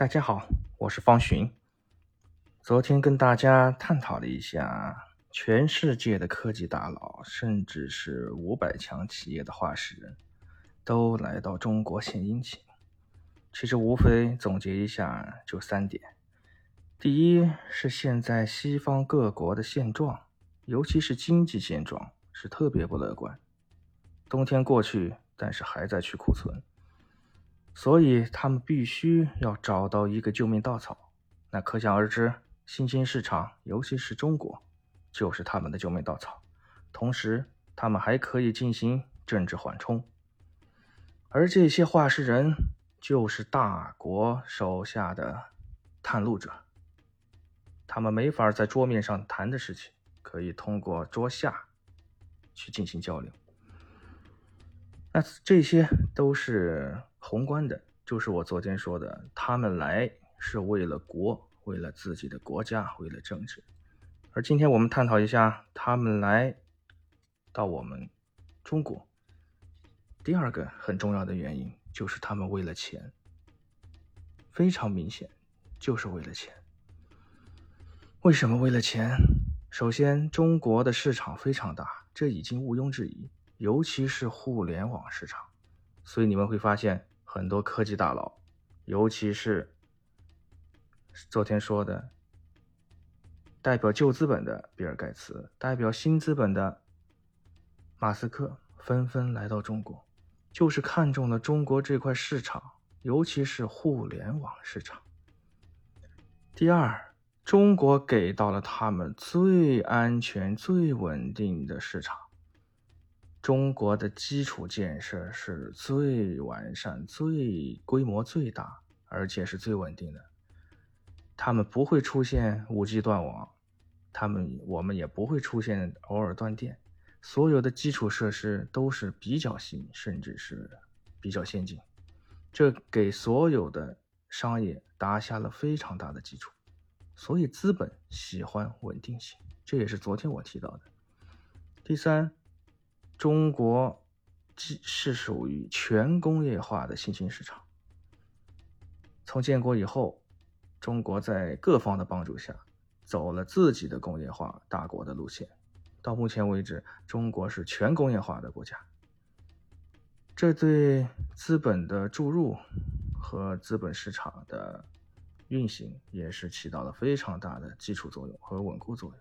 大家好，我是方寻。昨天跟大家探讨了一下全世界的科技大佬，甚至是五百强企业的化石人，都来到中国献殷勤。其实无非总结一下，就三点：第一是现在西方各国的现状，尤其是经济现状是特别不乐观。冬天过去，但是还在去库存。所以他们必须要找到一个救命稻草，那可想而知，新兴市场，尤其是中国，就是他们的救命稻草。同时，他们还可以进行政治缓冲。而这些话事人，就是大国手下的探路者。他们没法在桌面上谈的事情，可以通过桌下去进行交流。那这些都是。宏观的，就是我昨天说的，他们来是为了国，为了自己的国家，为了政治。而今天我们探讨一下，他们来到我们中国，第二个很重要的原因就是他们为了钱，非常明显，就是为了钱。为什么为了钱？首先，中国的市场非常大，这已经毋庸置疑，尤其是互联网市场。所以你们会发现。很多科技大佬，尤其是昨天说的代表旧资本的比尔盖茨，代表新资本的马斯克，纷纷来到中国，就是看中了中国这块市场，尤其是互联网市场。第二，中国给到了他们最安全、最稳定的市场。中国的基础建设是最完善、最规模最大，而且是最稳定的。他们不会出现五 G 断网，他们我们也不会出现偶尔断电。所有的基础设施都是比较新，甚至是比较先进，这给所有的商业打下了非常大的基础。所以资本喜欢稳定性，这也是昨天我提到的。第三。中国是属于全工业化的新兴市场。从建国以后，中国在各方的帮助下，走了自己的工业化大国的路线。到目前为止，中国是全工业化的国家。这对资本的注入和资本市场的运行，也是起到了非常大的基础作用和稳固作用。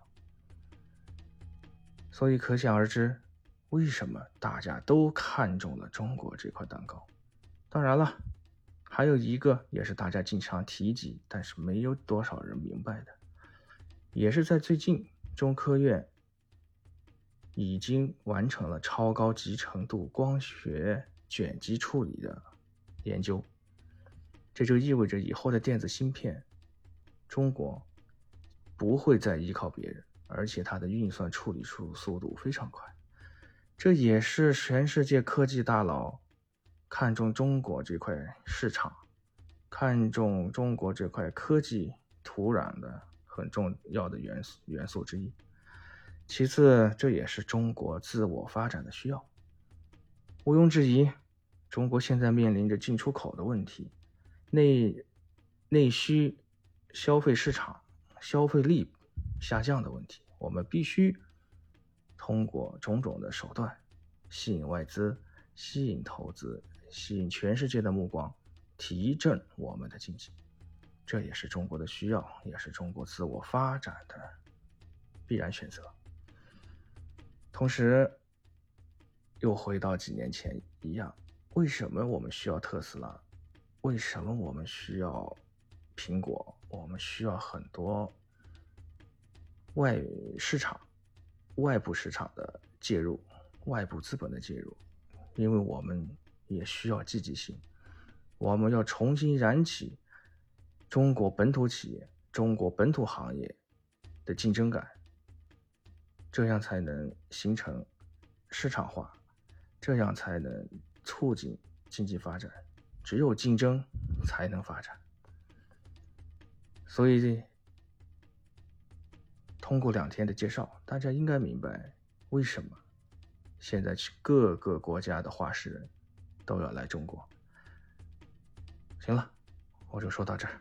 所以可想而知。为什么大家都看中了中国这块蛋糕？当然了，还有一个也是大家经常提及，但是没有多少人明白的，也是在最近，中科院已经完成了超高集成度光学卷积处理的研究。这就意味着以后的电子芯片，中国不会再依靠别人，而且它的运算处理速速度非常快。这也是全世界科技大佬看中中国这块市场、看中中国这块科技土壤的很重要的元素元素之一。其次，这也是中国自我发展的需要。毋庸置疑，中国现在面临着进出口的问题、内内需消费市场消费力下降的问题，我们必须。通过种种的手段，吸引外资、吸引投资、吸引全世界的目光，提振我们的经济，这也是中国的需要，也是中国自我发展的必然选择。同时，又回到几年前一样，为什么我们需要特斯拉？为什么我们需要苹果？我们需要很多外市场？外部市场的介入，外部资本的介入，因为我们也需要积极性，我们要重新燃起中国本土企业、中国本土行业的竞争感，这样才能形成市场化，这样才能促进经济发展。只有竞争才能发展，所以。通过两天的介绍，大家应该明白为什么现在各个国家的化石人都要来中国。行了，我就说到这儿。